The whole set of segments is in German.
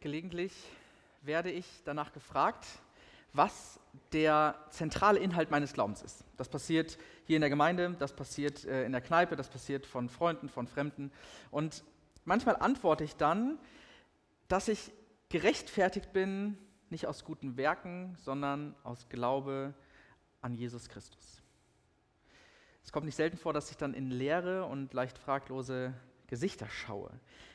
Gelegentlich werde ich danach gefragt, was der zentrale Inhalt meines Glaubens ist. Das passiert hier in der Gemeinde, das passiert äh, in der Kneipe, das passiert von Freunden, von Fremden. Und manchmal antworte ich dann, dass ich gerechtfertigt bin, nicht aus guten Werken, sondern aus Glaube an Jesus Christus. Es kommt nicht selten vor, dass ich dann in leere und leicht fraglose Gesichter schaue.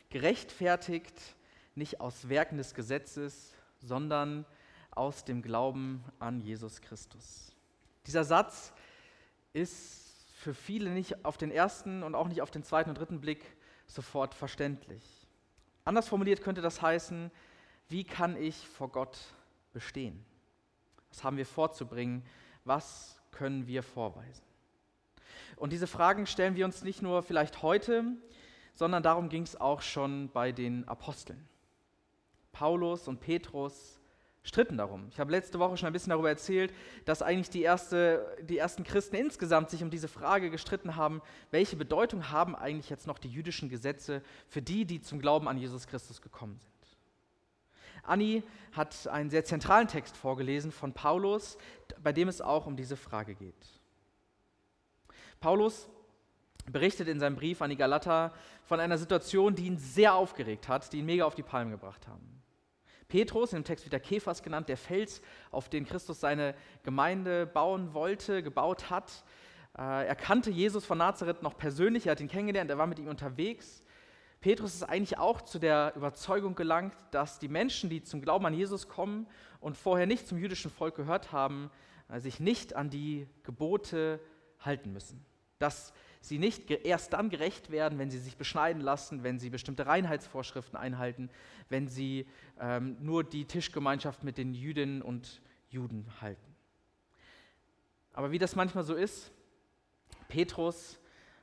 Gerechtfertigt nicht aus Werken des Gesetzes, sondern aus dem Glauben an Jesus Christus. Dieser Satz ist für viele nicht auf den ersten und auch nicht auf den zweiten und dritten Blick sofort verständlich. Anders formuliert könnte das heißen, wie kann ich vor Gott bestehen? Was haben wir vorzubringen? Was können wir vorweisen? Und diese Fragen stellen wir uns nicht nur vielleicht heute, sondern darum ging es auch schon bei den Aposteln. Paulus und Petrus stritten darum. Ich habe letzte Woche schon ein bisschen darüber erzählt, dass eigentlich die, erste, die ersten Christen insgesamt sich um diese Frage gestritten haben, welche Bedeutung haben eigentlich jetzt noch die jüdischen Gesetze für die, die zum Glauben an Jesus Christus gekommen sind. Anni hat einen sehr zentralen Text vorgelesen von Paulus, bei dem es auch um diese Frage geht. Paulus berichtet in seinem Brief an die Galater von einer Situation, die ihn sehr aufgeregt hat, die ihn mega auf die Palme gebracht haben. Petrus, in dem Text wird der Kephas genannt, der Fels, auf den Christus seine Gemeinde bauen wollte, gebaut hat. Äh, er kannte Jesus von Nazareth noch persönlich, er hat ihn kennengelernt, er war mit ihm unterwegs. Petrus ist eigentlich auch zu der Überzeugung gelangt, dass die Menschen, die zum Glauben an Jesus kommen und vorher nicht zum jüdischen Volk gehört haben, äh, sich nicht an die Gebote halten müssen. Dass sie nicht erst dann gerecht werden, wenn sie sich beschneiden lassen, wenn sie bestimmte Reinheitsvorschriften einhalten, wenn sie ähm, nur die Tischgemeinschaft mit den Jüdinnen und Juden halten. Aber wie das manchmal so ist, Petrus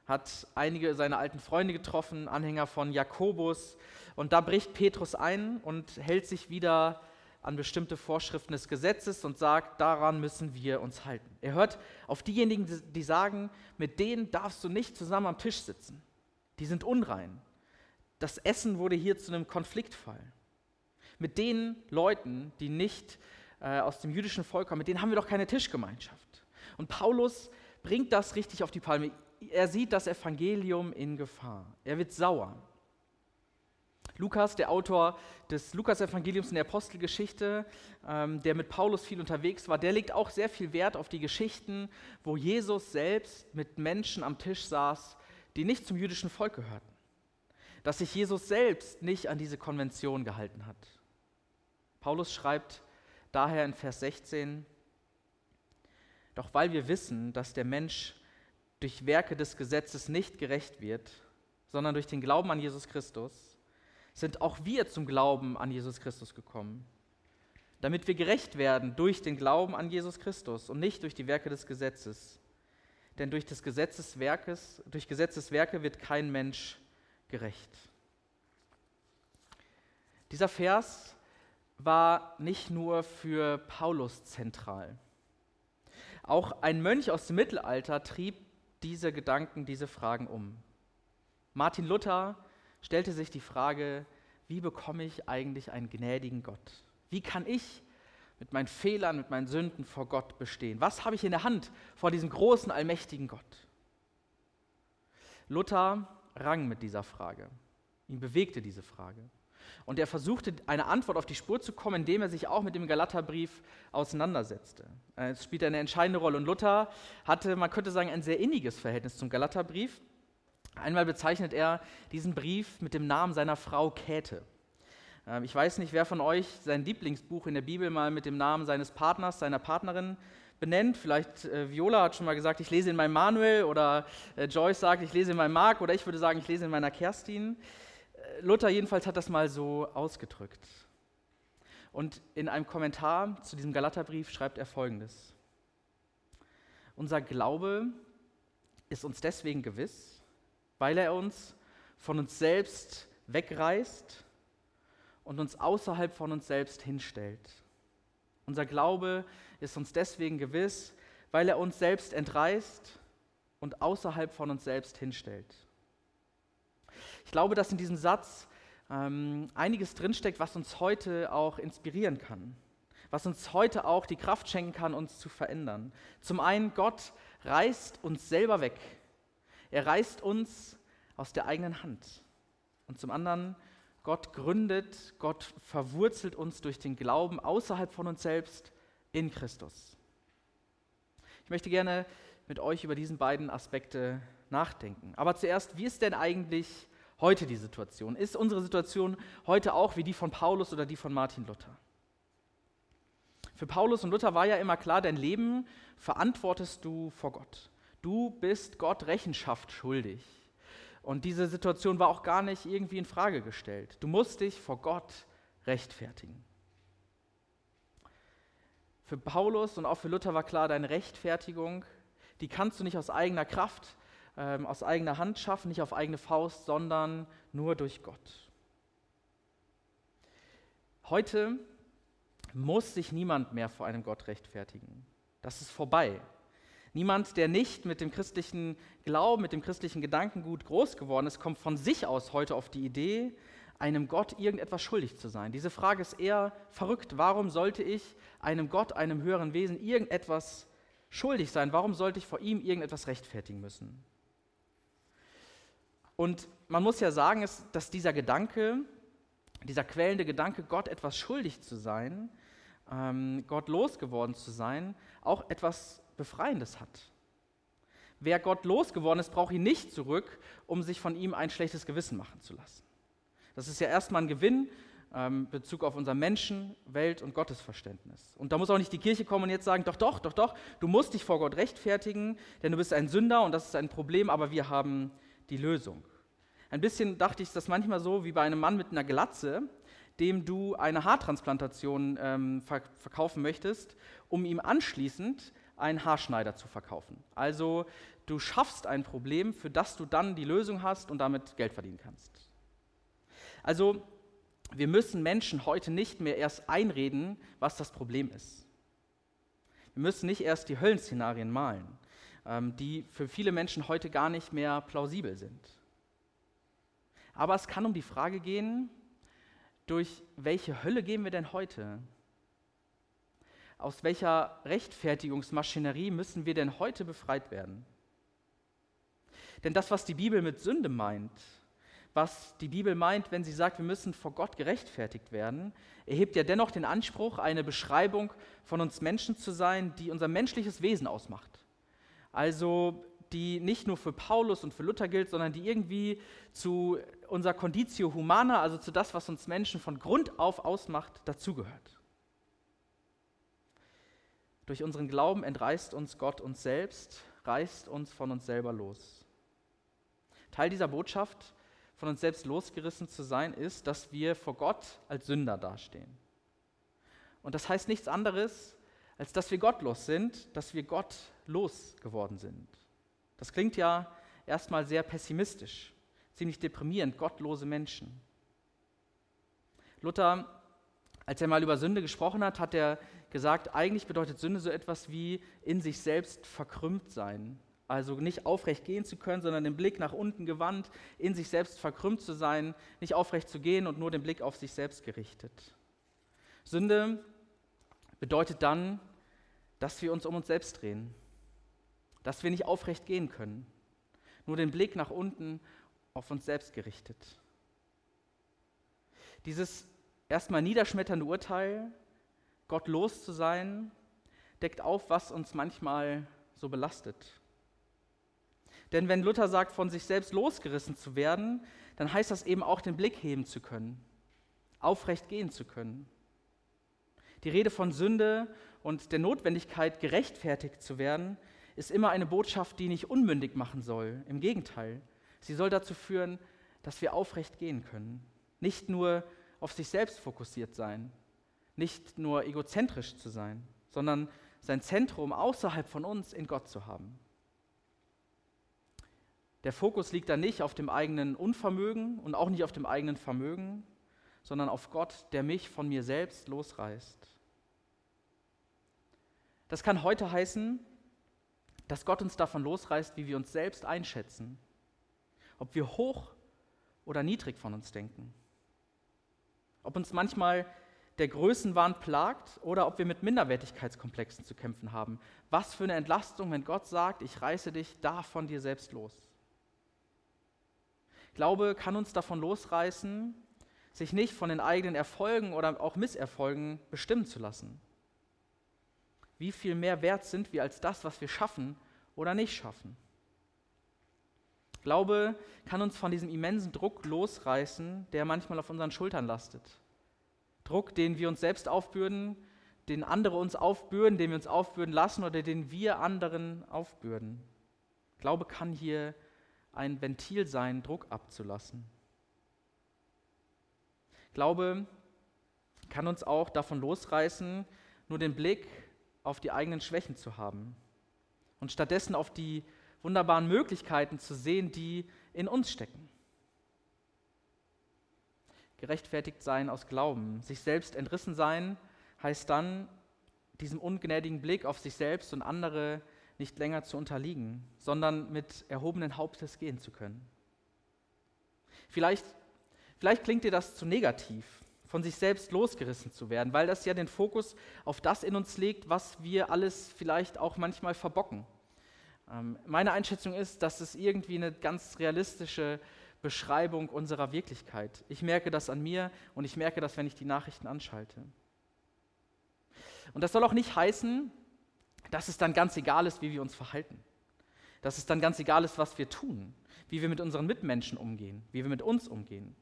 hat einige seiner alten Freunde getroffen, Anhänger von Jakobus, und da bricht Petrus ein und hält sich wieder an bestimmte Vorschriften des Gesetzes und sagt, daran müssen wir uns halten. Er hört auf diejenigen, die sagen, mit denen darfst du nicht zusammen am Tisch sitzen. Die sind unrein. Das Essen wurde hier zu einem Konfliktfall. Mit den Leuten, die nicht äh, aus dem jüdischen Volk kommen, mit denen haben wir doch keine Tischgemeinschaft. Und Paulus bringt das richtig auf die Palme. Er sieht das Evangelium in Gefahr. Er wird sauer. Lukas, der Autor des Lukas-Evangeliums in der Apostelgeschichte, ähm, der mit Paulus viel unterwegs war, der legt auch sehr viel Wert auf die Geschichten, wo Jesus selbst mit Menschen am Tisch saß, die nicht zum jüdischen Volk gehörten. Dass sich Jesus selbst nicht an diese Konvention gehalten hat. Paulus schreibt daher in Vers 16, doch weil wir wissen, dass der Mensch durch Werke des Gesetzes nicht gerecht wird, sondern durch den Glauben an Jesus Christus, sind auch wir zum Glauben an Jesus Christus gekommen, damit wir gerecht werden durch den Glauben an Jesus Christus und nicht durch die Werke des Gesetzes. Denn durch des Gesetzeswerkes, durch Gesetzeswerke wird kein Mensch gerecht. Dieser Vers war nicht nur für Paulus zentral. Auch ein Mönch aus dem Mittelalter trieb diese Gedanken, diese Fragen um. Martin Luther stellte sich die Frage, wie bekomme ich eigentlich einen gnädigen Gott? Wie kann ich mit meinen Fehlern, mit meinen Sünden vor Gott bestehen? Was habe ich in der Hand vor diesem großen, allmächtigen Gott? Luther rang mit dieser Frage. Ihn bewegte diese Frage. Und er versuchte, eine Antwort auf die Spur zu kommen, indem er sich auch mit dem Galaterbrief auseinandersetzte. Es spielt eine entscheidende Rolle. Und Luther hatte, man könnte sagen, ein sehr inniges Verhältnis zum Galaterbrief. Einmal bezeichnet er diesen Brief mit dem Namen seiner Frau Käthe. Ähm, ich weiß nicht, wer von euch sein Lieblingsbuch in der Bibel mal mit dem Namen seines Partners, seiner Partnerin benennt. Vielleicht äh, Viola hat schon mal gesagt, ich lese in meinem Manuel oder äh, Joyce sagt, ich lese in meinem Mark oder ich würde sagen, ich lese in meiner Kerstin. Äh, Luther jedenfalls hat das mal so ausgedrückt. Und in einem Kommentar zu diesem Galaterbrief schreibt er folgendes. Unser Glaube ist uns deswegen gewiss, weil er uns von uns selbst wegreißt und uns außerhalb von uns selbst hinstellt. Unser Glaube ist uns deswegen gewiss, weil er uns selbst entreißt und außerhalb von uns selbst hinstellt. Ich glaube, dass in diesem Satz ähm, einiges drinsteckt, was uns heute auch inspirieren kann, was uns heute auch die Kraft schenken kann, uns zu verändern. Zum einen, Gott reißt uns selber weg. Er reißt uns aus der eigenen Hand. Und zum anderen, Gott gründet, Gott verwurzelt uns durch den Glauben außerhalb von uns selbst in Christus. Ich möchte gerne mit euch über diesen beiden Aspekte nachdenken. Aber zuerst, wie ist denn eigentlich heute die Situation? Ist unsere Situation heute auch wie die von Paulus oder die von Martin Luther? Für Paulus und Luther war ja immer klar, dein Leben verantwortest du vor Gott. Du bist Gott Rechenschaft schuldig. Und diese Situation war auch gar nicht irgendwie in Frage gestellt. Du musst dich vor Gott rechtfertigen. Für Paulus und auch für Luther war klar, deine Rechtfertigung, die kannst du nicht aus eigener Kraft, ähm, aus eigener Hand schaffen, nicht auf eigene Faust, sondern nur durch Gott. Heute muss sich niemand mehr vor einem Gott rechtfertigen. Das ist vorbei. Niemand, der nicht mit dem christlichen Glauben, mit dem christlichen Gedankengut groß geworden ist, kommt von sich aus heute auf die Idee, einem Gott irgendetwas schuldig zu sein. Diese Frage ist eher verrückt. Warum sollte ich einem Gott, einem höheren Wesen irgendetwas schuldig sein? Warum sollte ich vor ihm irgendetwas rechtfertigen müssen? Und man muss ja sagen, dass dieser Gedanke, dieser quälende Gedanke, Gott etwas schuldig zu sein, ähm, Gott losgeworden zu sein, auch etwas Befreiendes hat. Wer Gott losgeworden ist, braucht ihn nicht zurück, um sich von ihm ein schlechtes Gewissen machen zu lassen. Das ist ja erstmal ein Gewinn ähm, Bezug auf unser Menschen-, Welt- und Gottesverständnis. Und da muss auch nicht die Kirche kommen und jetzt sagen, doch, doch, doch, doch, du musst dich vor Gott rechtfertigen, denn du bist ein Sünder und das ist ein Problem, aber wir haben die Lösung. Ein bisschen dachte ich das manchmal so wie bei einem Mann mit einer Glatze, dem du eine Haartransplantation ähm, verkaufen möchtest, um ihm anschließend einen Haarschneider zu verkaufen. Also du schaffst ein Problem, für das du dann die Lösung hast und damit Geld verdienen kannst. Also wir müssen Menschen heute nicht mehr erst einreden, was das Problem ist. Wir müssen nicht erst die Höllenszenarien malen, ähm, die für viele Menschen heute gar nicht mehr plausibel sind. Aber es kann um die Frage gehen, durch welche Hölle gehen wir denn heute? Aus welcher Rechtfertigungsmaschinerie müssen wir denn heute befreit werden? Denn das, was die Bibel mit Sünde meint, was die Bibel meint, wenn sie sagt, wir müssen vor Gott gerechtfertigt werden, erhebt ja dennoch den Anspruch, eine Beschreibung von uns Menschen zu sein, die unser menschliches Wesen ausmacht. Also die nicht nur für Paulus und für Luther gilt, sondern die irgendwie zu unserer Conditio Humana, also zu das, was uns Menschen von Grund auf ausmacht, dazugehört. Durch unseren Glauben entreißt uns Gott uns selbst, reißt uns von uns selber los. Teil dieser Botschaft, von uns selbst losgerissen zu sein, ist, dass wir vor Gott als Sünder dastehen. Und das heißt nichts anderes, als dass wir gottlos sind, dass wir Gott losgeworden sind. Das klingt ja erstmal sehr pessimistisch, ziemlich deprimierend, gottlose Menschen. Luther, als er mal über Sünde gesprochen hat, hat er gesagt, eigentlich bedeutet Sünde so etwas wie in sich selbst verkrümmt sein. Also nicht aufrecht gehen zu können, sondern den Blick nach unten gewandt, in sich selbst verkrümmt zu sein, nicht aufrecht zu gehen und nur den Blick auf sich selbst gerichtet. Sünde bedeutet dann, dass wir uns um uns selbst drehen, dass wir nicht aufrecht gehen können, nur den Blick nach unten auf uns selbst gerichtet. Dieses erstmal niederschmetternde Urteil Gott los zu sein, deckt auf, was uns manchmal so belastet. Denn wenn Luther sagt, von sich selbst losgerissen zu werden, dann heißt das eben auch den Blick heben zu können, aufrecht gehen zu können. Die Rede von Sünde und der Notwendigkeit, gerechtfertigt zu werden, ist immer eine Botschaft, die nicht unmündig machen soll. Im Gegenteil, sie soll dazu führen, dass wir aufrecht gehen können. Nicht nur auf sich selbst fokussiert sein, nicht nur egozentrisch zu sein, sondern sein Zentrum außerhalb von uns in Gott zu haben. Der Fokus liegt da nicht auf dem eigenen Unvermögen und auch nicht auf dem eigenen Vermögen, sondern auf Gott, der mich von mir selbst losreißt. Das kann heute heißen, dass Gott uns davon losreißt, wie wir uns selbst einschätzen, ob wir hoch oder niedrig von uns denken. ob uns manchmal der Größenwahn plagt oder ob wir mit Minderwertigkeitskomplexen zu kämpfen haben. Was für eine Entlastung, wenn Gott sagt, ich reiße dich da von dir selbst los. Glaube kann uns davon losreißen, sich nicht von den eigenen Erfolgen oder auch Misserfolgen bestimmen zu lassen. Wie viel mehr wert sind wir als das, was wir schaffen oder nicht schaffen? Glaube kann uns von diesem immensen Druck losreißen, der manchmal auf unseren Schultern lastet. Druck, den wir uns selbst aufbürden, den andere uns aufbürden, den wir uns aufbürden lassen oder den wir anderen aufbürden. Glaube kann hier ein Ventil sein, Druck abzulassen. Glaube kann uns auch davon losreißen, nur den Blick auf die eigenen Schwächen zu haben und stattdessen auf die wunderbaren Möglichkeiten zu sehen, die in uns stecken. Gerechtfertigt sein aus Glauben, sich selbst entrissen sein, heißt dann, diesem ungnädigen Blick auf sich selbst und andere nicht länger zu unterliegen, sondern mit erhobenen Hauptes gehen zu können. Vielleicht, vielleicht klingt dir das zu negativ, von sich selbst losgerissen zu werden, weil das ja den Fokus auf das in uns legt, was wir alles vielleicht auch manchmal verbocken. Ähm, meine Einschätzung ist, dass es irgendwie eine ganz realistische Beschreibung unserer Wirklichkeit. Ich merke das an mir und ich merke das, wenn ich die Nachrichten anschalte. Und das soll auch nicht heißen, dass es dann ganz egal ist, wie wir uns verhalten. Dass es dann ganz egal ist, was wir tun, wie wir mit unseren Mitmenschen umgehen, wie wir mit uns umgehen.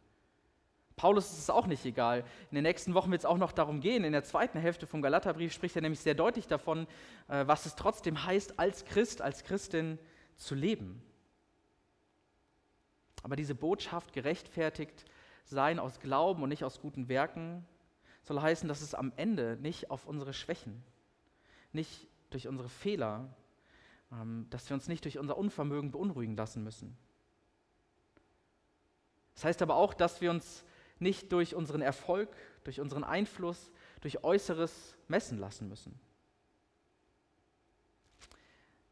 Paulus ist es auch nicht egal. In den nächsten Wochen wird es auch noch darum gehen. In der zweiten Hälfte vom Galaterbrief spricht er nämlich sehr deutlich davon, äh, was es trotzdem heißt, als Christ, als Christin zu leben. Aber diese Botschaft gerechtfertigt sein aus Glauben und nicht aus guten Werken soll heißen, dass es am Ende nicht auf unsere Schwächen, nicht durch unsere Fehler, ähm, dass wir uns nicht durch unser Unvermögen beunruhigen lassen müssen. Das heißt aber auch, dass wir uns nicht durch unseren Erfolg, durch unseren Einfluss, durch Äußeres messen lassen müssen.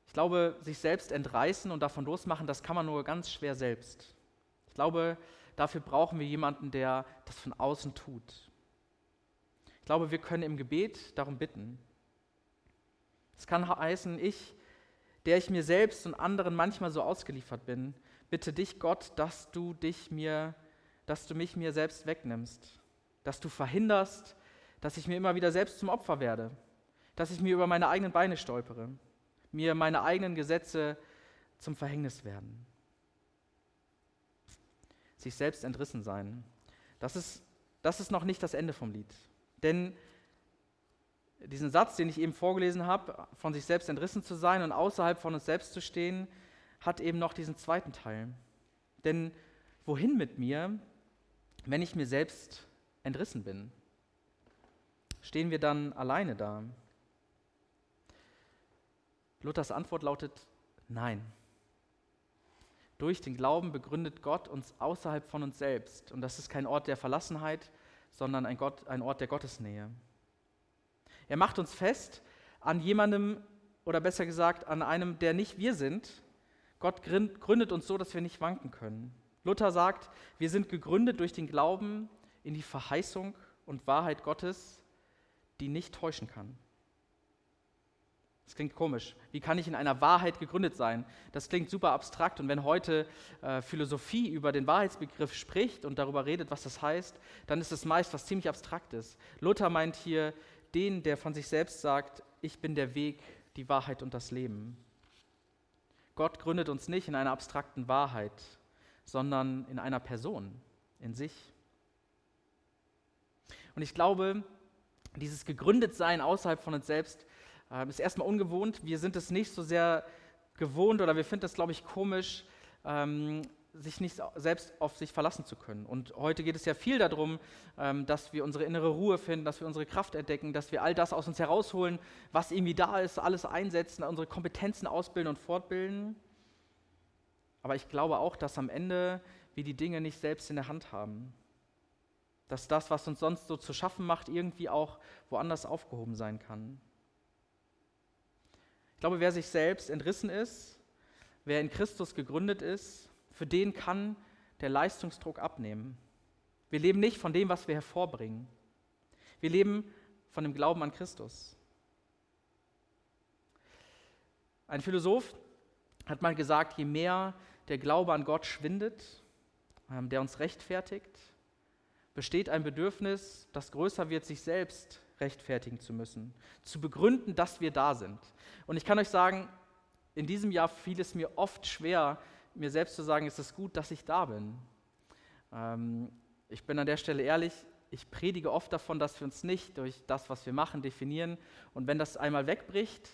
Ich glaube, sich selbst entreißen und davon losmachen, das kann man nur ganz schwer selbst. Ich glaube, dafür brauchen wir jemanden, der das von außen tut. Ich glaube, wir können im Gebet darum bitten. Es kann heißen, ich, der ich mir selbst und anderen manchmal so ausgeliefert bin, bitte dich, Gott, dass du dich mir dass du mich mir selbst wegnimmst, dass du verhinderst, dass ich mir immer wieder selbst zum Opfer werde, dass ich mir über meine eigenen Beine stolpere, mir meine eigenen Gesetze zum Verhängnis werden. Sich selbst entrissen sein. Das ist, das ist noch nicht das Ende vom Lied. Denn diesen Satz, den ich eben vorgelesen habe, von sich selbst entrissen zu sein und außerhalb von uns selbst zu stehen, hat eben noch diesen zweiten Teil. Denn wohin mit mir, wenn ich mir selbst entrissen bin? Stehen wir dann alleine da? Luthers Antwort lautet Nein. Durch den Glauben begründet Gott uns außerhalb von uns selbst. Und das ist kein Ort der Verlassenheit, sondern ein, Gott, ein Ort der Gottesnähe. Er macht uns fest an jemandem, oder besser gesagt, an einem, der nicht wir sind. Gott gründet uns so, dass wir nicht wanken können. Luther sagt, wir sind gegründet durch den Glauben in die Verheißung und Wahrheit Gottes, die nicht täuschen kann. Das klingt komisch. Wie kann ich in einer Wahrheit gegründet sein? Das klingt super abstrakt. Und wenn heute äh, Philosophie über den Wahrheitsbegriff spricht und darüber redet, was das heißt, dann ist es meist was ziemlich Abstraktes. Luther meint hier den, der von sich selbst sagt, ich bin der Weg, die Wahrheit und das Leben. Gott gründet uns nicht in einer abstrakten Wahrheit, sondern in einer Person, in sich. Und ich glaube, dieses Gegründetsein außerhalb von uns selbst äh, ist erstmal ungewohnt. Wir sind es nicht so sehr gewohnt oder wir finden es, glaube ich, komisch, ähm, sich nicht selbst auf sich verlassen zu können. Und heute geht es ja viel darum, ähm, dass wir unsere innere Ruhe finden, dass wir unsere Kraft entdecken, dass wir all das aus uns herausholen, was irgendwie da ist, alles einsetzen, unsere Kompetenzen ausbilden und fortbilden. Aber ich glaube auch, dass am Ende wir die Dinge nicht selbst in der Hand haben. Dass das, was uns sonst so zu schaffen macht, irgendwie auch woanders aufgehoben sein kann. Ich glaube, wer sich selbst entrissen ist, wer in Christus gegründet ist, für den kann der Leistungsdruck abnehmen. Wir leben nicht von dem, was wir hervorbringen. Wir leben von dem Glauben an Christus. Ein Philosoph hat mal gesagt, je mehr der Glaube an Gott schwindet, ähm, der uns rechtfertigt, besteht ein Bedürfnis, das größer wird, sich selbst rechtfertigen zu müssen, zu begründen, dass wir da sind. Und ich kann euch sagen, in diesem Jahr fiel es mir oft schwer, mir selbst zu sagen, es ist gut, dass ich da bin. Ähm, ich bin an der Stelle ehrlich, ich predige oft davon, dass wir uns nicht durch das, was wir machen, definieren. Und wenn das einmal wegbricht,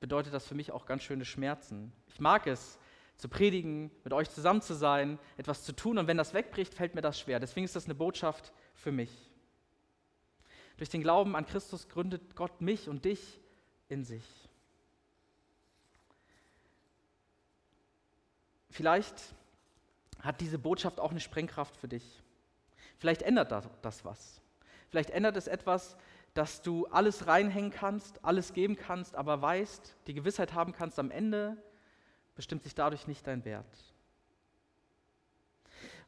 bedeutet das für mich auch ganz schöne Schmerzen. Ich mag es, zu predigen, mit euch zusammen zu sein, etwas zu tun. Und wenn das wegbricht, fällt mir das schwer. Deswegen ist das eine Botschaft für mich. Durch den Glauben an Christus gründet Gott mich und dich in sich. Vielleicht hat diese Botschaft auch eine Sprengkraft für dich. Vielleicht ändert das, was. Vielleicht ändert es etwas, dass du alles reinhängen kannst, alles geben kannst, aber weißt, die Gewissheit haben kannst, am Ende bestimmt sich dadurch nicht dein Wert.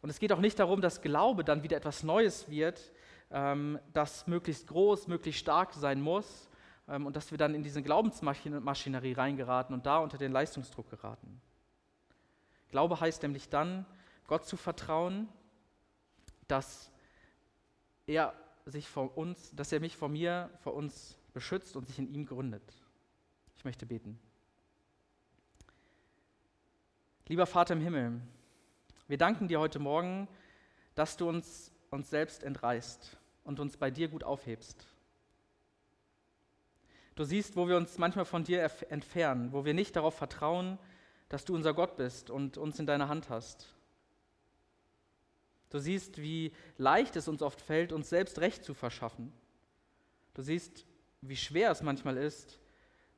Und es geht auch nicht darum, dass Glaube dann wieder etwas Neues wird, ähm, das möglichst groß, möglichst stark sein muss ähm, und dass wir dann in diese Glaubensmaschinerie reingeraten und da unter den Leistungsdruck geraten. Glaube heißt nämlich dann, Gott zu vertrauen, dass er sich vor uns, dass er mich vor mir, vor uns beschützt und sich in ihm gründet. Ich möchte beten. Lieber Vater im Himmel, wir danken dir heute Morgen, dass du uns uns selbst entreißt und uns bei dir gut aufhebst. Du siehst, wo wir uns manchmal von dir entfernen, wo wir nicht darauf vertrauen, dass du unser Gott bist und uns in deiner Hand hast. Du siehst, wie leicht es uns oft fällt, uns selbst Recht zu verschaffen. Du siehst, wie schwer es manchmal ist,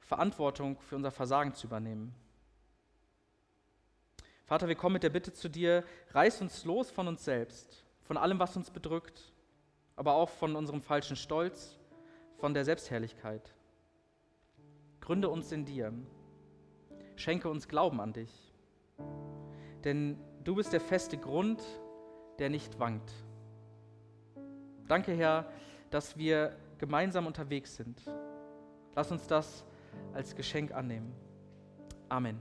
Verantwortung für unser Versagen zu übernehmen. Vater, wir kommen mit der Bitte zu dir, reiß uns los von uns selbst, von allem, was uns bedrückt, aber auch von unserem falschen Stolz, von der Selbstherrlichkeit. Gründe uns in dir. Schenke uns Glauben an dich. Denn du bist der feste Grund, der nicht wankt. Danke, Herr, dass wir gemeinsam unterwegs sind. Lass uns das als Geschenk annehmen. Amen.